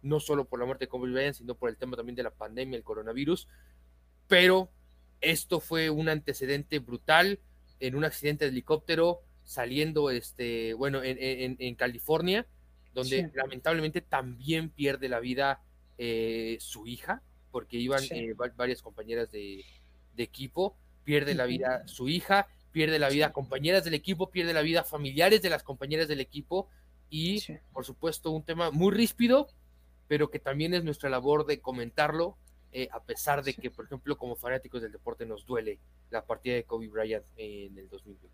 S1: no solo por la muerte de Kobe Bryant, sino por el tema también de la pandemia, el coronavirus, pero esto fue un antecedente brutal en un accidente de helicóptero saliendo, este, bueno, en, California, donde lamentablemente también pierde la vida eh, su hija, porque iban eh, varias compañeras de, equipo, pierde la vida su hija, pierde la vida compañeras del equipo, pierde la vida familiares de las compañeras del equipo y, por supuesto, un tema muy ríspido, pero que también es nuestra labor de comentarlo eh, a pesar de que, por ejemplo, como fanáticos del deporte nos duele la partida de Kobe Bryant en el 2020.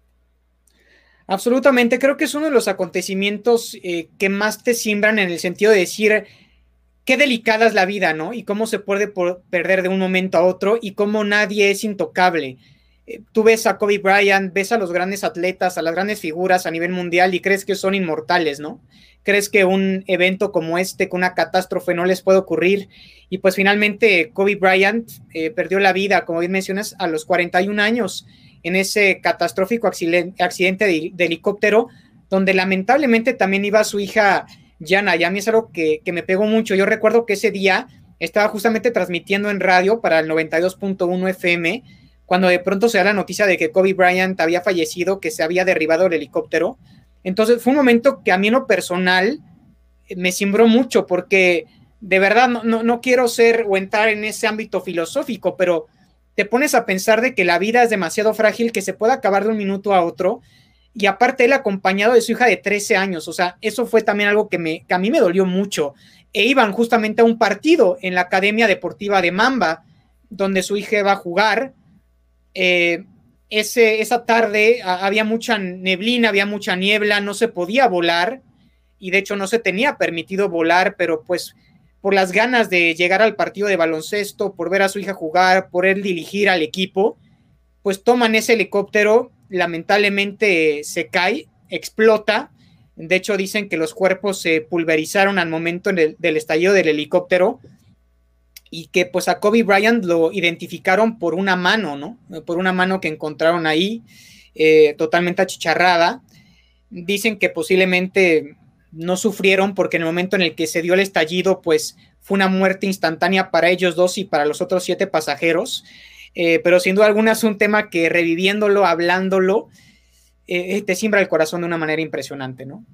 S2: Absolutamente, creo que es uno de los acontecimientos eh, que más te simbran en el sentido de decir qué delicada es la vida, ¿no? Y cómo se puede perder de un momento a otro y cómo nadie es intocable. Eh, tú ves a Kobe Bryant, ves a los grandes atletas, a las grandes figuras a nivel mundial y crees que son inmortales, ¿no? crees que un evento como este, con una catástrofe, no les puede ocurrir. Y pues finalmente Kobe Bryant eh, perdió la vida, como bien mencionas, a los 41 años en ese catastrófico accidente de, helicóptero, donde lamentablemente también iba su hija Yana. Y a mí es algo que, que me pegó mucho. Yo recuerdo que ese día estaba justamente transmitiendo en radio para el 92.1 FM, cuando de pronto se da la noticia de que Kobe Bryant había fallecido, que se había derribado el helicóptero. Entonces fue un momento que a mí en lo personal eh, me cimbró mucho porque de verdad no, quiero ser o entrar en ese ámbito filosófico, pero te pones a pensar de que la vida es demasiado frágil que se puede acabar de un minuto a otro y aparte él acompañado de su hija de 13 años, o sea, eso fue también algo que, me, a mí me dolió mucho. E iban justamente a un partido en la Academia Deportiva de Mamba, donde su hija iba a jugar. Eh, esa tarde había mucha neblina, había mucha niebla, no se podía volar y de hecho no se tenía permitido volar, pero pues por las ganas de llegar al partido de baloncesto, por ver a su hija jugar, por él dirigir al equipo, pues toman ese helicóptero, lamentablemente se cae, explota. De hecho, dicen que los cuerpos se pulverizaron al momento del estallido del helicóptero y que pues a Kobe Bryant lo identificaron por una mano, ¿no? Por una mano que encontraron ahí, eh, totalmente achicharrada. Dicen que posiblemente no sufrieron porque en el momento en el que se dio el estallido, pues fue una muerte instantánea para ellos dos y para los otros siete pasajeros. Eh, pero sin duda alguna es un tema que reviviéndolo, hablándolo, eh, te simbra el corazón de una manera impresionante, ¿no?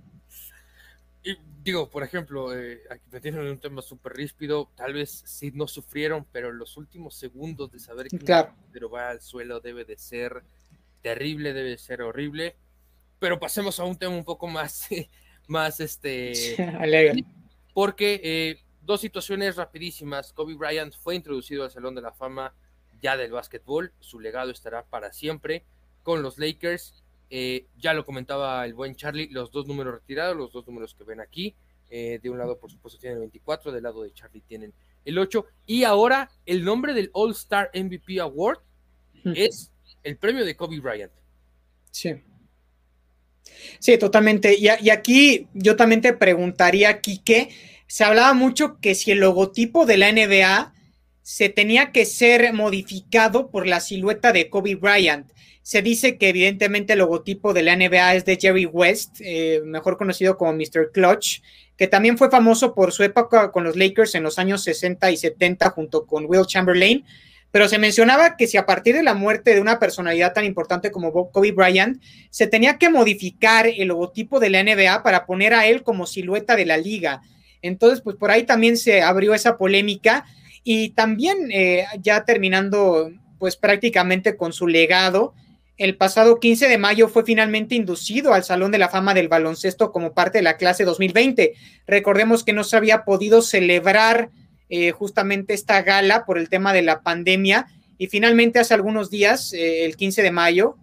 S1: digo, por ejemplo, eh, aquí me tienen un tema súper ríspido, tal vez sí no sufrieron, pero los últimos segundos de saber que
S2: claro.
S1: pero va al suelo debe de ser terrible, debe de ser horrible. Pero pasemos a un tema un poco más, más este,
S2: alegre.
S1: Porque eh, dos situaciones rapidísimas. Kobe Bryant fue introducido al Salón de la Fama ya del básquetbol, su legado estará para siempre con los Lakers eh, ya lo comentaba el buen Charlie, los dos números retirados, los dos números que ven aquí. Eh, de un lado, por supuesto, tienen el 24, del lado de Charlie tienen el 8. Y ahora el nombre del All Star MVP Award es el premio de Kobe Bryant.
S2: Sí. Sí, totalmente. Y, y aquí yo también te preguntaría, Quique, se hablaba mucho que si el logotipo de la NBA se tenía que ser modificado por la silueta de Kobe Bryant. Se dice que evidentemente el logotipo de la NBA es de Jerry West, eh, mejor conocido como Mr. Clutch, que también fue famoso por su época con los Lakers en los años 60 y 70 junto con Will Chamberlain. Pero se mencionaba que si a partir de la muerte de una personalidad tan importante como Kobe Bryant, se tenía que modificar el logotipo de la NBA para poner a él como silueta de la liga. Entonces, pues por ahí también se abrió esa polémica y también eh, ya terminando pues prácticamente con su legado, el pasado 15 de mayo fue finalmente inducido al Salón de la Fama del Baloncesto como parte de la clase 2020. Recordemos que no se había podido celebrar eh, justamente esta gala por el tema de la pandemia y finalmente hace algunos días, eh, el 15 de mayo,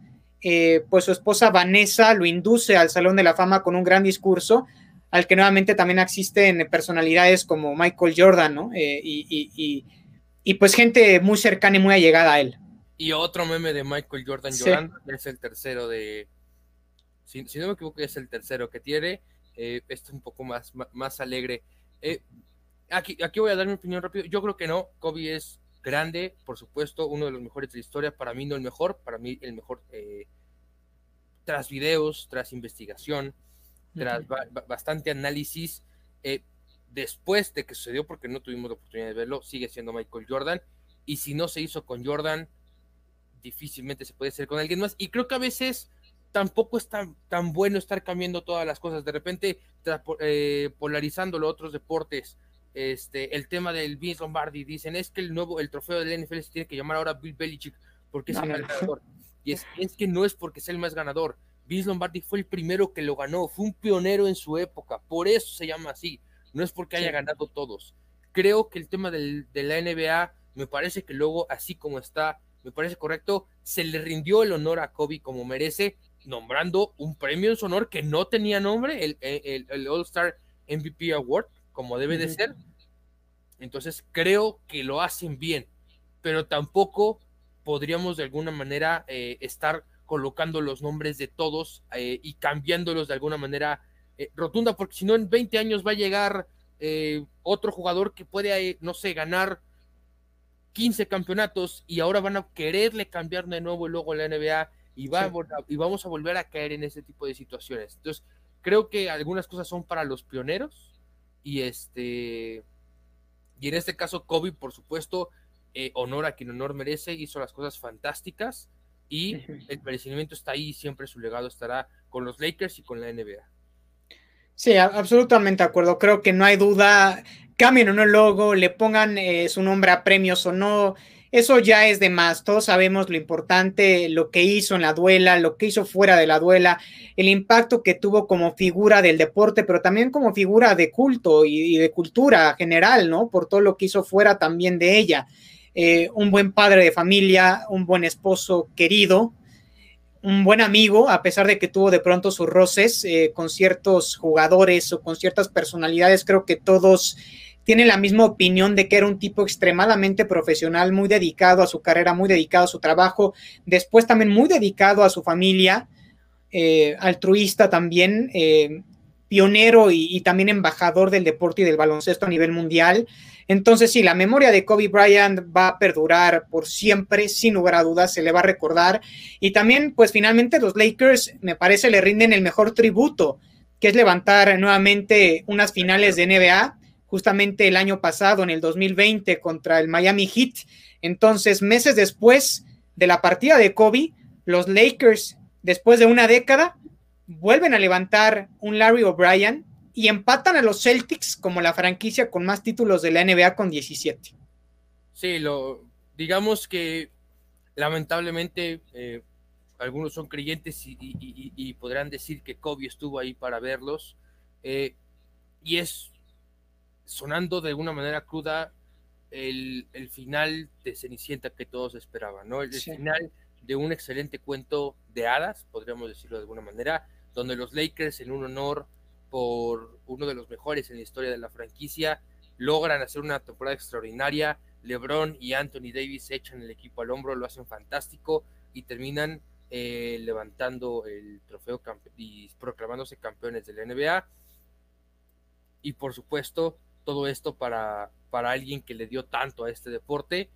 S2: pues su esposa Vanessa lo induce al Salón de la Fama con un gran discurso al que nuevamente también existen personalidades como Michael Jordan, ¿no? Eh, y, pues gente muy cercana y muy allegada a él.
S1: Y otro meme de Michael Jordan llorando, es el tercero de, si, no me equivoco, es el tercero que tiene, eh, este un poco más, más alegre. Eh, aquí, aquí voy a dar mi opinión rápido, yo creo que no, Kobe es grande, por supuesto, uno de los mejores de la historia, para mí no el mejor, para mí el mejor tras videos, tras investigación, tras bastante análisis, eh, después de que sucedió, porque no tuvimos la oportunidad de verlo, sigue siendo Michael Jordan. Y si no se hizo con Jordan, difícilmente se puede hacer con alguien más. Y creo que a veces tampoco es tan, tan bueno estar cambiando todas las cosas. De repente, eh, polarizando los otros deportes, este, el tema del Vince Lombardi, dicen es que el nuevo, el trofeo del NFL se tiene que llamar ahora Bill Belichick porque es el ganador. Y es, es que no es porque sea el más ganador, Vince Lombardi fue el primero que lo ganó, fue un pionero en su época, por eso se llama así, no es porque haya ganado todos. Creo que el tema de la NBA, me parece que luego, así como está, me parece correcto, se le rindió el honor a Kobe como merece, nombrando un premio en su honor que no tenía nombre, el, All-Star MVP Award, como debe de ser. Entonces creo que lo hacen bien, pero tampoco podríamos de alguna manera eh, estar colocando los nombres de todos eh, y cambiándolos de alguna manera eh, rotunda, porque si no en 20 años va a llegar eh, otro jugador que puede, no sé, ganar 15 campeonatos y ahora van a quererle cambiar de nuevo el logo a la NBA y, va y vamos a volver a caer en ese tipo de situaciones. Entonces, creo que algunas cosas son para los pioneros y este y en este caso Kobe, por supuesto, honor a quien honor merece, hizo las cosas fantásticas y el merecimiento está ahí, siempre su legado estará con los Lakers y con la NBA.
S2: Sí, absolutamente de acuerdo. Creo que no hay duda. Cambien o no el logo, le pongan eh, su nombre a premios o no. Eso ya es de más. Todos sabemos lo importante, lo que hizo en la duela, lo que hizo fuera de la duela, el impacto que tuvo como figura del deporte, pero también como figura de culto y, y de cultura general, ¿no? Por todo lo que hizo fuera también de ella. Eh, un buen padre de familia, un buen esposo querido, un buen amigo, a pesar de que tuvo de pronto sus roces eh, con ciertos jugadores o con ciertas personalidades, creo que todos tienen la misma opinión de que era un tipo extremadamente profesional, muy dedicado a su carrera, muy dedicado a su trabajo, después también muy dedicado a su familia, eh, altruista también, pionero y, también embajador del deporte y del baloncesto a nivel mundial. Entonces, sí, la memoria de Kobe Bryant va a perdurar por siempre, sin lugar a dudas, se le va a recordar. Y también, pues finalmente los Lakers, me parece, le rinden el mejor tributo, que es levantar nuevamente unas finales de NBA, justamente el año pasado, en el 2020, contra el Miami Heat. Entonces, meses después de la partida de Kobe, los Lakers, después de una década, vuelven a levantar un Larry O'Brien y empatan a los Celtics como la franquicia con más títulos de la NBA con 17.
S1: Sí, lo digamos que lamentablemente eh, algunos son creyentes y, podrán decir que Kobe estuvo ahí para verlos eh, y es sonando de alguna manera cruda el, final de Cenicienta que todos esperaban, ¿no? El, final de un excelente cuento de hadas, podríamos decirlo de alguna manera, donde los Lakers, en un honor por uno de los mejores en la historia de la franquicia, logran hacer una temporada extraordinaria. LeBron y Anthony Davis echan el equipo al hombro, lo hacen fantástico y terminan eh, levantando el trofeo y proclamándose campeones de la NBA. Y por supuesto, todo esto para, para alguien que le dio tanto a este deporte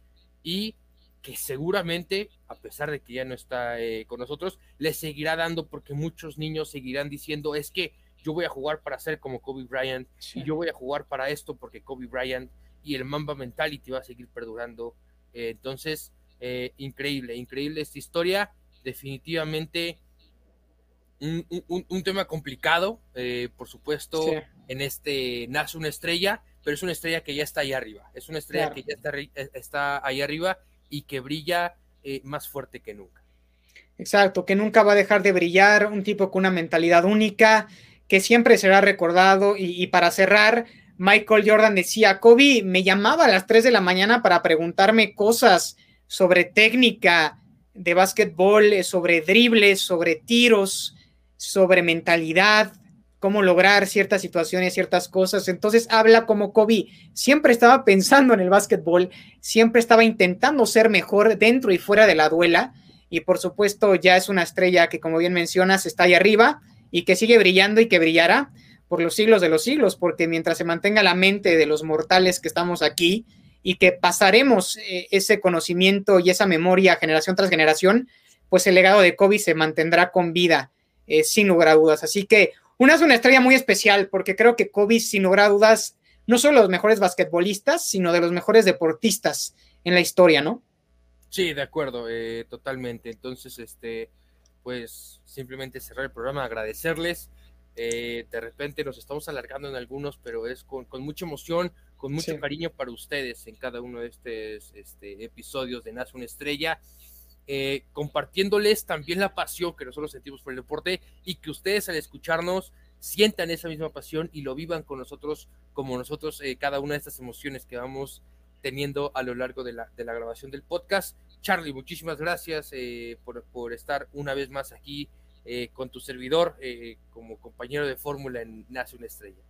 S1: y que seguramente, a pesar de que ya no está eh, con nosotros, le seguirá dando porque muchos niños seguirán diciendo es que yo voy a jugar para ser como Kobe Bryant y yo voy a jugar para esto porque Kobe Bryant y el Mamba Mentality va a seguir perdurando. Eh, entonces, eh, increíble, increíble esta historia. Definitivamente un, tema complicado, por supuesto, en este nace una estrella, pero es una estrella que ya está ahí arriba. Es una estrella que ya está, está ahí arriba y que brilla eh, más fuerte que nunca.
S2: Exacto, que nunca va a dejar de brillar, un tipo con una mentalidad única, que siempre será recordado. Y, para cerrar, Michael Jordan decía, Kobe me llamaba a las 3 de la mañana para preguntarme cosas sobre técnica de básquetbol, sobre dribles, sobre tiros, sobre mentalidad, cómo lograr ciertas situaciones, ciertas cosas. Entonces habla como Kobe siempre estaba pensando en el básquetbol, siempre estaba intentando ser mejor dentro y fuera de la duela. Y por supuesto ya es una estrella que, como bien mencionas, está ahí arriba y que sigue brillando y que brillará por los siglos de los siglos, porque mientras se mantenga la mente de los mortales que estamos aquí y que pasaremos eh, ese conocimiento y esa memoria generación tras generación, pues el legado de Kobe se mantendrá con vida, eh, sin lugar a dudas. Así que una es una estrella muy especial porque creo que Kobe, sin lugar a dudas, no solo de los mejores basquetbolistas, sino de los mejores deportistas en la historia, ¿no?
S1: Sí, de acuerdo, eh, totalmente. Entonces, este, pues simplemente cerrar el programa, agradecerles. Eh, de repente nos estamos alargando en algunos, pero es con, mucha emoción, con mucho cariño para ustedes en cada uno de estos este, episodios de Nace una Estrella. Eh, compartiéndoles también la pasión que nosotros sentimos por el deporte y que ustedes al escucharnos sientan esa misma pasión y lo vivan con nosotros como nosotros eh, cada una de estas emociones que vamos teniendo a lo largo de la, de la grabación del podcast. Charlie, muchísimas gracias eh, por, por, estar una vez más aquí con tu servidor como compañero de fórmula en Nace una Estrella.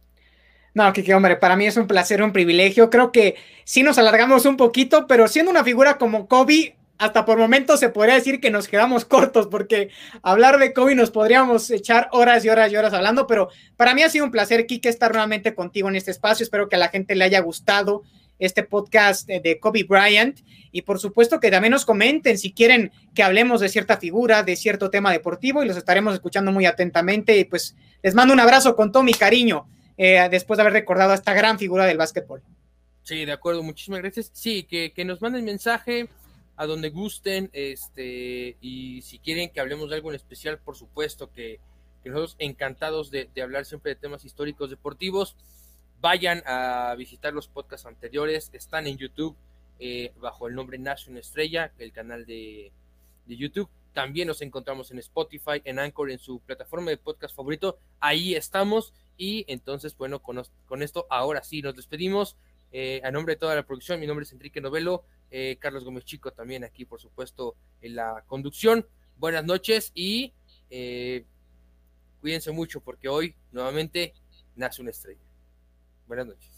S2: No, que hombre, para mí es un placer, un privilegio. Creo que sí nos alargamos un poquito, pero siendo una figura como Kobe, hasta por momentos se podría decir que nos quedamos cortos porque hablar de Kobe nos podríamos echar horas y horas y horas hablando, pero para mí ha sido un placer, Kike, estar nuevamente contigo en este espacio. Espero que a la gente le haya gustado este podcast de Kobe Bryant y por supuesto que también nos comenten si quieren que hablemos de cierta figura, de cierto tema deportivo y los estaremos escuchando muy atentamente y pues les mando un abrazo con todo mi cariño eh, después de haber recordado a esta gran figura del básquetbol.
S1: Sí, de acuerdo, muchísimas gracias. Sí, que, que nos manden mensaje a donde gusten, este, y si quieren que hablemos de algo en especial, por supuesto que, nosotros encantados de, hablar siempre de temas históricos deportivos. Vayan a visitar los podcasts anteriores, están en YouTube eh, bajo el nombre Nación Estrella, el canal de, YouTube. También nos encontramos en Spotify, en Anchor, en su plataforma de podcast favorito. Ahí estamos. Y entonces, bueno, con, esto ahora sí nos despedimos. Eh, a nombre de toda la producción, mi nombre es Enrique Novelo. Eh, Carlos Gómez Chico también aquí, por supuesto, en la conducción. Buenas noches y cuídense mucho porque hoy nuevamente nace una estrella. Boa noite.